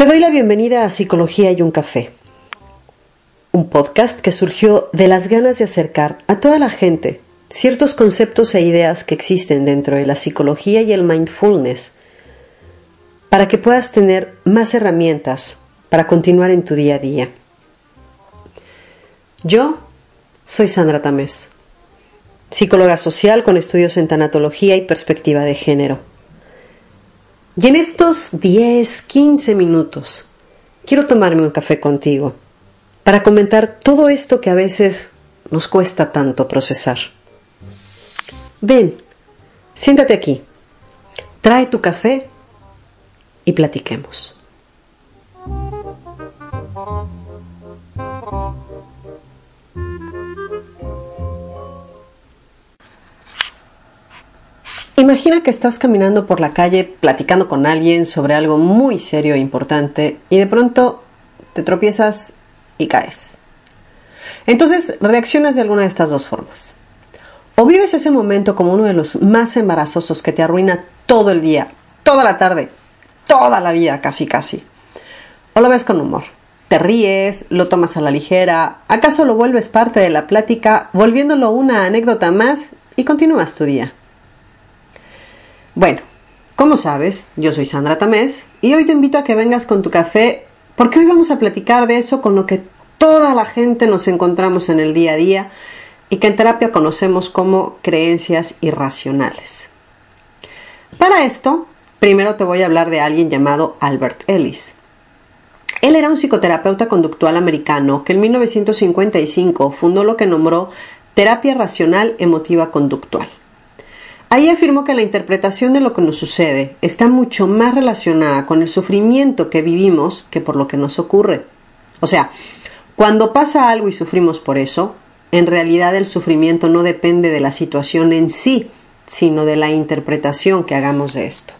Te doy la bienvenida a Psicología y un café, un podcast que surgió de las ganas de acercar a toda la gente ciertos conceptos e ideas que existen dentro de la psicología y el mindfulness para que puedas tener más herramientas para continuar en tu día a día. Yo soy Sandra Tamés, psicóloga social con estudios en tanatología y perspectiva de género. Y en estos 10, 15 minutos quiero tomarme un café contigo para comentar todo esto que a veces nos cuesta tanto procesar. Ven, siéntate aquí, trae tu café y platiquemos. Imagina que estás caminando por la calle platicando con alguien sobre algo muy serio e importante y de pronto te tropiezas y caes. Entonces reaccionas de alguna de estas dos formas. O vives ese momento como uno de los más embarazosos que te arruina todo el día, toda la tarde, toda la vida casi casi. O lo ves con humor. Te ríes, lo tomas a la ligera, acaso lo vuelves parte de la plática, volviéndolo una anécdota más y continúas tu día. Bueno, como sabes, yo soy Sandra Tamés y hoy te invito a que vengas con tu café porque hoy vamos a platicar de eso con lo que toda la gente nos encontramos en el día a día y que en terapia conocemos como creencias irracionales. Para esto, primero te voy a hablar de alguien llamado Albert Ellis. Él era un psicoterapeuta conductual americano que en 1955 fundó lo que nombró terapia racional emotiva conductual. Ahí afirmó que la interpretación de lo que nos sucede está mucho más relacionada con el sufrimiento que vivimos que por lo que nos ocurre. O sea, cuando pasa algo y sufrimos por eso, en realidad el sufrimiento no depende de la situación en sí, sino de la interpretación que hagamos de esto.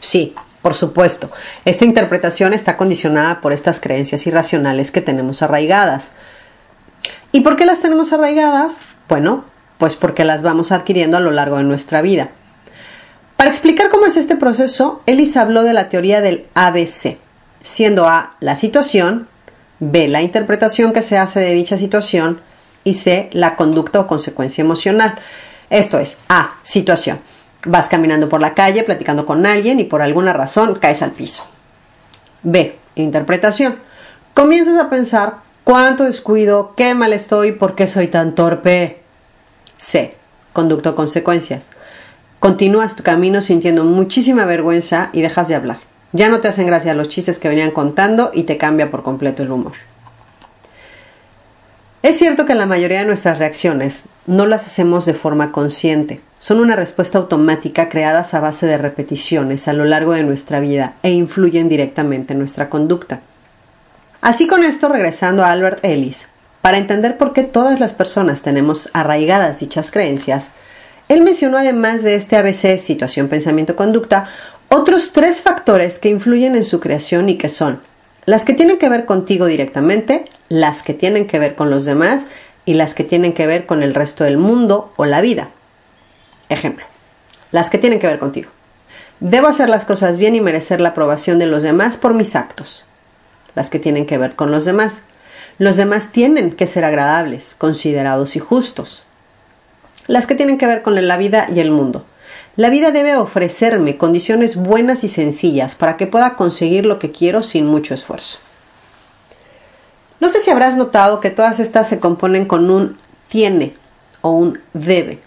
Sí, por supuesto, esta interpretación está condicionada por estas creencias irracionales que tenemos arraigadas. ¿Y por qué las tenemos arraigadas? Bueno, pues porque las vamos adquiriendo a lo largo de nuestra vida. Para explicar cómo es este proceso, Ellis habló de la teoría del ABC, siendo A la situación, B la interpretación que se hace de dicha situación y C la conducta o consecuencia emocional. Esto es A situación. Vas caminando por la calle platicando con alguien y por alguna razón caes al piso. B interpretación. Comienzas a pensar cuánto descuido, qué mal estoy, por qué soy tan torpe. C. Conducto o consecuencias. Continúas tu camino sintiendo muchísima vergüenza y dejas de hablar. Ya no te hacen gracia los chistes que venían contando y te cambia por completo el humor. Es cierto que la mayoría de nuestras reacciones no las hacemos de forma consciente. Son una respuesta automática creadas a base de repeticiones a lo largo de nuestra vida e influyen directamente en nuestra conducta. Así con esto, regresando a Albert Ellis, para entender por qué todas las personas tenemos arraigadas dichas creencias, él mencionó además de este ABC, situación, pensamiento, conducta, otros tres factores que influyen en su creación y que son las que tienen que ver contigo directamente, las que tienen que ver con los demás y las que tienen que ver con el resto del mundo o la vida. Ejemplo, las que tienen que ver contigo. Debo hacer las cosas bien y merecer la aprobación de los demás por mis actos. Las que tienen que ver con los demás. Los demás tienen que ser agradables, considerados y justos. Las que tienen que ver con la vida y el mundo. La vida debe ofrecerme condiciones buenas y sencillas para que pueda conseguir lo que quiero sin mucho esfuerzo. No sé si habrás notado que todas estas se componen con un tiene o un debe.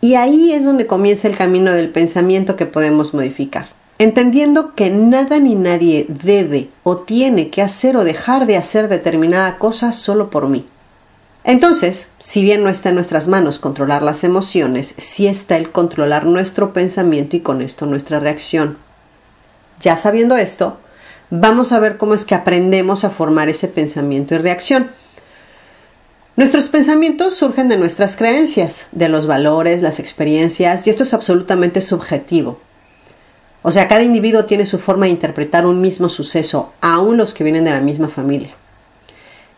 Y ahí es donde comienza el camino del pensamiento que podemos modificar entendiendo que nada ni nadie debe o tiene que hacer o dejar de hacer determinada cosa solo por mí. Entonces, si bien no está en nuestras manos controlar las emociones, sí está el controlar nuestro pensamiento y con esto nuestra reacción. Ya sabiendo esto, vamos a ver cómo es que aprendemos a formar ese pensamiento y reacción. Nuestros pensamientos surgen de nuestras creencias, de los valores, las experiencias, y esto es absolutamente subjetivo. O sea, cada individuo tiene su forma de interpretar un mismo suceso, aun los que vienen de la misma familia.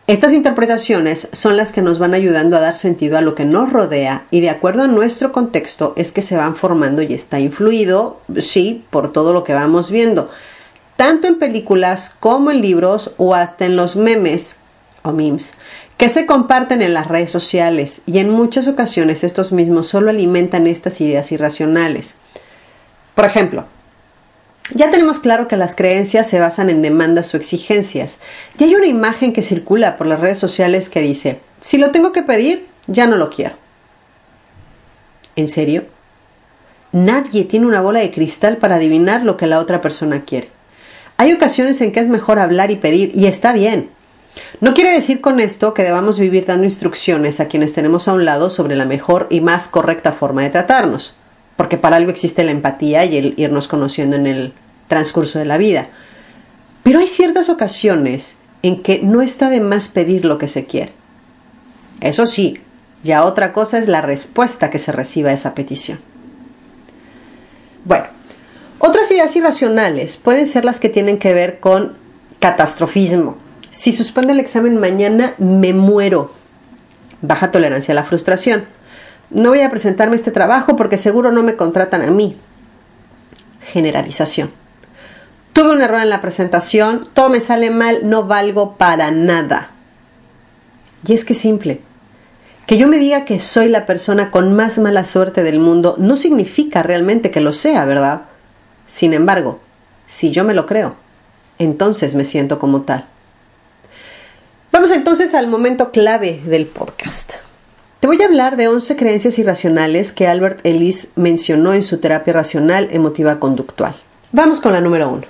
Estas interpretaciones son las que nos van ayudando a dar sentido a lo que nos rodea y de acuerdo a nuestro contexto es que se van formando y está influido, sí, por todo lo que vamos viendo, tanto en películas como en libros o hasta en los memes o memes que se comparten en las redes sociales y en muchas ocasiones estos mismos solo alimentan estas ideas irracionales. Por ejemplo, ya tenemos claro que las creencias se basan en demandas o exigencias. Y hay una imagen que circula por las redes sociales que dice, si lo tengo que pedir, ya no lo quiero. ¿En serio? Nadie tiene una bola de cristal para adivinar lo que la otra persona quiere. Hay ocasiones en que es mejor hablar y pedir, y está bien. No quiere decir con esto que debamos vivir dando instrucciones a quienes tenemos a un lado sobre la mejor y más correcta forma de tratarnos porque para algo existe la empatía y el irnos conociendo en el transcurso de la vida. Pero hay ciertas ocasiones en que no está de más pedir lo que se quiere. Eso sí, ya otra cosa es la respuesta que se reciba a esa petición. Bueno, otras ideas irracionales pueden ser las que tienen que ver con catastrofismo. Si suspendo el examen mañana, me muero. Baja tolerancia a la frustración no voy a presentarme este trabajo porque seguro no me contratan a mí. Generalización. Tuve un error en la presentación, todo me sale mal, no valgo para nada. Y es que simple. Que yo me diga que soy la persona con más mala suerte del mundo no significa realmente que lo sea, ¿verdad? Sin embargo, si yo me lo creo, entonces me siento como tal. Vamos entonces al momento clave del podcast. Te voy a hablar de 11 creencias irracionales que Albert Ellis mencionó en su terapia racional emotiva conductual. Vamos con la número 1.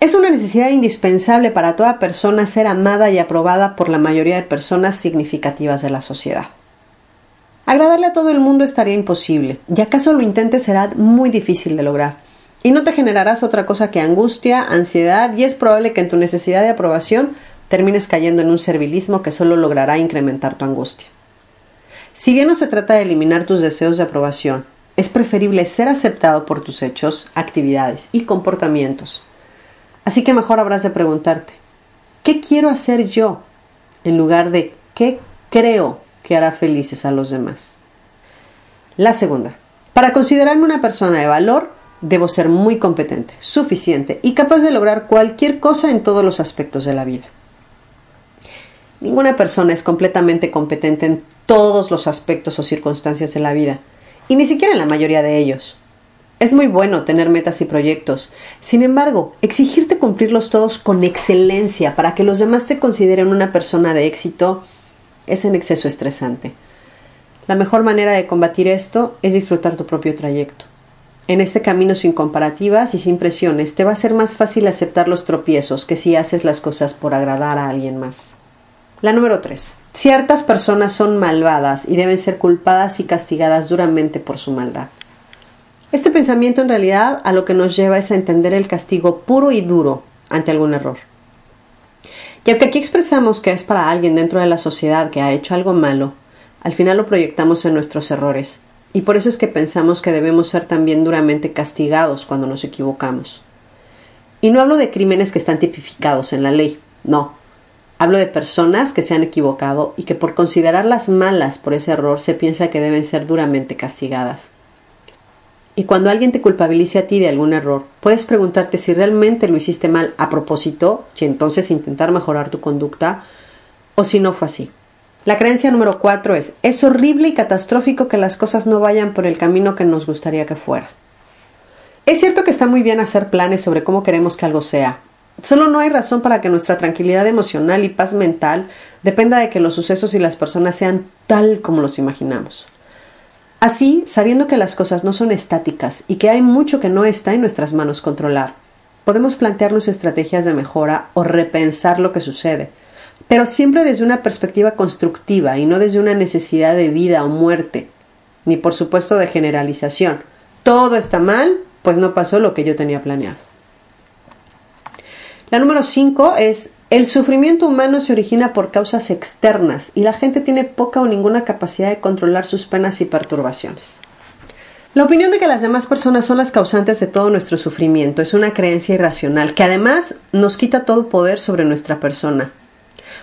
Es una necesidad indispensable para toda persona ser amada y aprobada por la mayoría de personas significativas de la sociedad. Agradarle a todo el mundo estaría imposible, y acaso lo intentes será muy difícil de lograr. Y no te generarás otra cosa que angustia, ansiedad, y es probable que en tu necesidad de aprobación termines cayendo en un servilismo que solo logrará incrementar tu angustia. Si bien no se trata de eliminar tus deseos de aprobación, es preferible ser aceptado por tus hechos, actividades y comportamientos. Así que mejor habrás de preguntarte, ¿qué quiero hacer yo? en lugar de ¿qué creo que hará felices a los demás? La segunda, para considerarme una persona de valor, debo ser muy competente, suficiente y capaz de lograr cualquier cosa en todos los aspectos de la vida. Ninguna persona es completamente competente en todos los aspectos o circunstancias de la vida, y ni siquiera en la mayoría de ellos. Es muy bueno tener metas y proyectos. Sin embargo, exigirte cumplirlos todos con excelencia para que los demás te consideren una persona de éxito es en exceso estresante. La mejor manera de combatir esto es disfrutar tu propio trayecto. En este camino sin comparativas y sin presiones te va a ser más fácil aceptar los tropiezos que si haces las cosas por agradar a alguien más. La número 3. Ciertas personas son malvadas y deben ser culpadas y castigadas duramente por su maldad. Este pensamiento en realidad a lo que nos lleva es a entender el castigo puro y duro ante algún error. Y aunque aquí expresamos que es para alguien dentro de la sociedad que ha hecho algo malo, al final lo proyectamos en nuestros errores, y por eso es que pensamos que debemos ser también duramente castigados cuando nos equivocamos. Y no hablo de crímenes que están tipificados en la ley, no, Hablo de personas que se han equivocado y que por considerarlas malas por ese error se piensa que deben ser duramente castigadas. Y cuando alguien te culpabilice a ti de algún error, puedes preguntarte si realmente lo hiciste mal a propósito y entonces intentar mejorar tu conducta o si no fue así. La creencia número cuatro es es horrible y catastrófico que las cosas no vayan por el camino que nos gustaría que fuera. Es cierto que está muy bien hacer planes sobre cómo queremos que algo sea, Solo no hay razón para que nuestra tranquilidad emocional y paz mental dependa de que los sucesos y las personas sean tal como los imaginamos. Así, sabiendo que las cosas no son estáticas y que hay mucho que no está en nuestras manos controlar, podemos plantearnos estrategias de mejora o repensar lo que sucede, pero siempre desde una perspectiva constructiva y no desde una necesidad de vida o muerte, ni por supuesto de generalización. Todo está mal, pues no pasó lo que yo tenía planeado. La número 5 es el sufrimiento humano se origina por causas externas y la gente tiene poca o ninguna capacidad de controlar sus penas y perturbaciones. La opinión de que las demás personas son las causantes de todo nuestro sufrimiento es una creencia irracional que además nos quita todo poder sobre nuestra persona.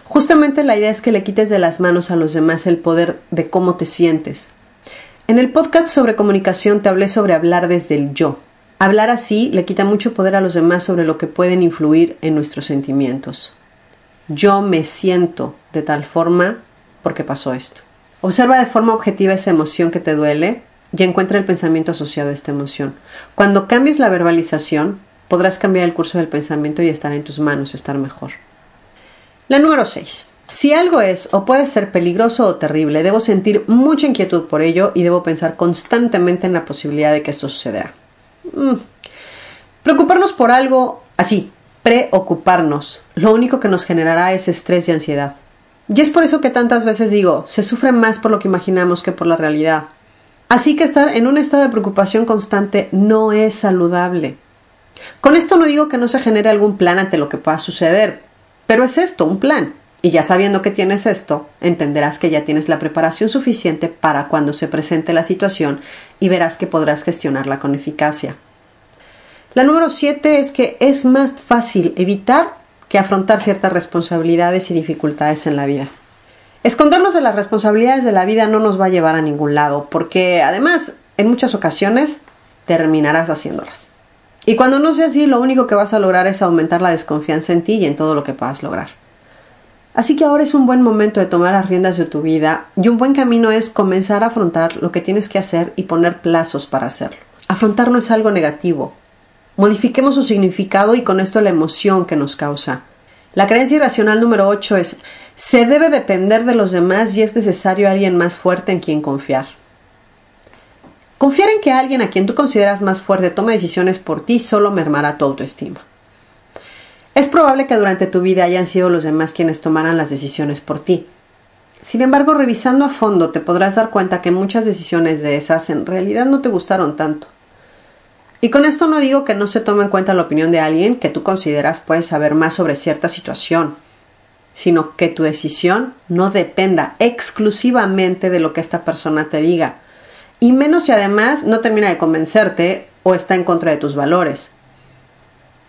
Justamente la idea es que le quites de las manos a los demás el poder de cómo te sientes. En el podcast sobre comunicación te hablé sobre hablar desde el yo. Hablar así le quita mucho poder a los demás sobre lo que pueden influir en nuestros sentimientos. Yo me siento de tal forma porque pasó esto. Observa de forma objetiva esa emoción que te duele y encuentra el pensamiento asociado a esta emoción. Cuando cambies la verbalización, podrás cambiar el curso del pensamiento y estar en tus manos, estar mejor. La número 6. Si algo es o puede ser peligroso o terrible, debo sentir mucha inquietud por ello y debo pensar constantemente en la posibilidad de que esto suceda. Mm. Preocuparnos por algo así, preocuparnos, lo único que nos generará es estrés y ansiedad. Y es por eso que tantas veces digo, se sufre más por lo que imaginamos que por la realidad. Así que estar en un estado de preocupación constante no es saludable. Con esto no digo que no se genere algún plan ante lo que pueda suceder, pero es esto, un plan. Y ya sabiendo que tienes esto, entenderás que ya tienes la preparación suficiente para cuando se presente la situación y verás que podrás gestionarla con eficacia. La número 7 es que es más fácil evitar que afrontar ciertas responsabilidades y dificultades en la vida. Escondernos de las responsabilidades de la vida no nos va a llevar a ningún lado, porque además, en muchas ocasiones, terminarás haciéndolas. Y cuando no sea así, lo único que vas a lograr es aumentar la desconfianza en ti y en todo lo que puedas lograr. Así que ahora es un buen momento de tomar las riendas de tu vida y un buen camino es comenzar a afrontar lo que tienes que hacer y poner plazos para hacerlo. Afrontar no es algo negativo. Modifiquemos su significado y con esto la emoción que nos causa. La creencia irracional número 8 es se debe depender de los demás y es necesario alguien más fuerte en quien confiar. Confiar en que alguien a quien tú consideras más fuerte tome decisiones por ti solo mermará tu autoestima. Es probable que durante tu vida hayan sido los demás quienes tomaran las decisiones por ti. Sin embargo, revisando a fondo te podrás dar cuenta que muchas decisiones de esas en realidad no te gustaron tanto. Y con esto no digo que no se tome en cuenta la opinión de alguien que tú consideras puede saber más sobre cierta situación, sino que tu decisión no dependa exclusivamente de lo que esta persona te diga, y menos si además no termina de convencerte o está en contra de tus valores.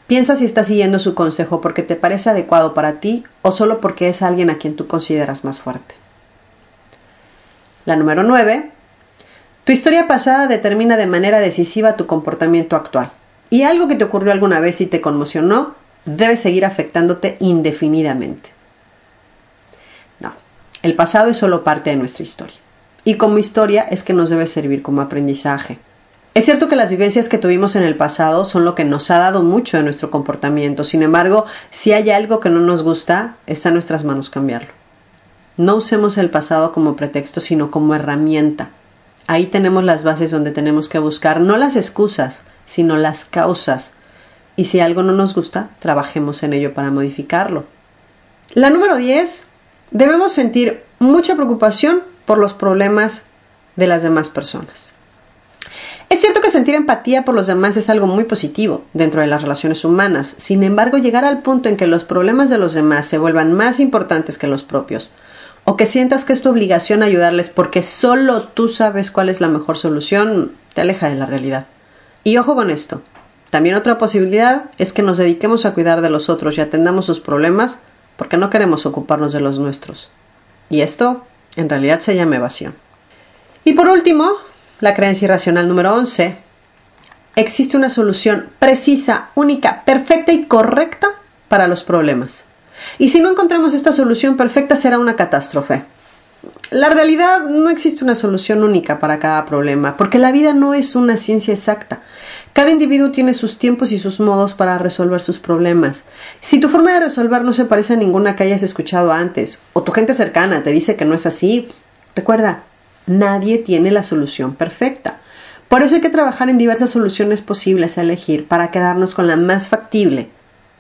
Piensa si estás siguiendo su consejo porque te parece adecuado para ti o solo porque es alguien a quien tú consideras más fuerte. La número 9 tu historia pasada determina de manera decisiva tu comportamiento actual. Y algo que te ocurrió alguna vez y te conmocionó debe seguir afectándote indefinidamente. No, el pasado es solo parte de nuestra historia. Y como historia es que nos debe servir como aprendizaje. Es cierto que las vivencias que tuvimos en el pasado son lo que nos ha dado mucho de nuestro comportamiento. Sin embargo, si hay algo que no nos gusta, está en nuestras manos cambiarlo. No usemos el pasado como pretexto, sino como herramienta Ahí tenemos las bases donde tenemos que buscar no las excusas, sino las causas. Y si algo no nos gusta, trabajemos en ello para modificarlo. La número 10. Debemos sentir mucha preocupación por los problemas de las demás personas. Es cierto que sentir empatía por los demás es algo muy positivo dentro de las relaciones humanas, sin embargo llegar al punto en que los problemas de los demás se vuelvan más importantes que los propios, o que sientas que es tu obligación ayudarles porque solo tú sabes cuál es la mejor solución, te aleja de la realidad. Y ojo con esto. También otra posibilidad es que nos dediquemos a cuidar de los otros y atendamos sus problemas porque no queremos ocuparnos de los nuestros. Y esto, en realidad, se llama evasión. Y por último, la creencia irracional número 11. Existe una solución precisa, única, perfecta y correcta para los problemas. Y si no encontramos esta solución perfecta será una catástrofe. La realidad no existe una solución única para cada problema, porque la vida no es una ciencia exacta. Cada individuo tiene sus tiempos y sus modos para resolver sus problemas. Si tu forma de resolver no se parece a ninguna que hayas escuchado antes, o tu gente cercana te dice que no es así, recuerda, nadie tiene la solución perfecta. Por eso hay que trabajar en diversas soluciones posibles a elegir para quedarnos con la más factible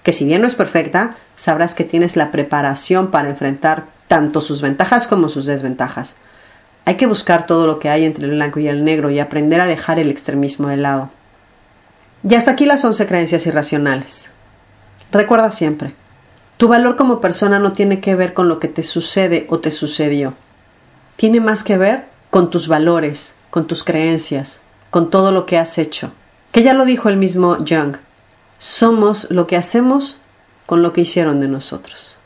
que si bien no es perfecta, sabrás que tienes la preparación para enfrentar tanto sus ventajas como sus desventajas. Hay que buscar todo lo que hay entre el blanco y el negro y aprender a dejar el extremismo de lado. Y hasta aquí las once creencias irracionales. Recuerda siempre, tu valor como persona no tiene que ver con lo que te sucede o te sucedió. Tiene más que ver con tus valores, con tus creencias, con todo lo que has hecho. Que ya lo dijo el mismo Jung. Somos lo que hacemos con lo que hicieron de nosotros.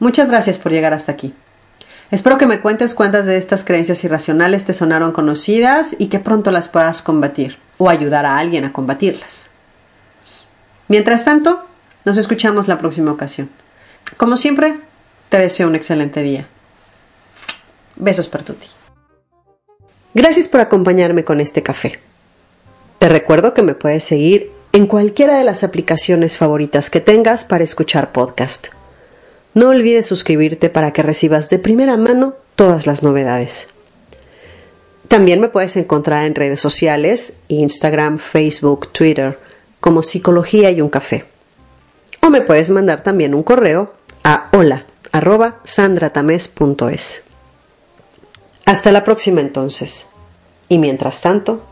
Muchas gracias por llegar hasta aquí. Espero que me cuentes cuántas de estas creencias irracionales te sonaron conocidas y que pronto las puedas combatir o ayudar a alguien a combatirlas. Mientras tanto, nos escuchamos la próxima ocasión. Como siempre, te deseo un excelente día. Besos para ti. Gracias por acompañarme con este café. Te recuerdo que me puedes seguir en cualquiera de las aplicaciones favoritas que tengas para escuchar podcast. No olvides suscribirte para que recibas de primera mano todas las novedades. También me puedes encontrar en redes sociales, Instagram, Facebook, Twitter, como Psicología y un Café. O me puedes mandar también un correo a hola Hasta la próxima entonces. Y mientras tanto,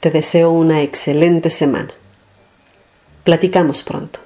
te deseo una excelente semana. Platicamos pronto.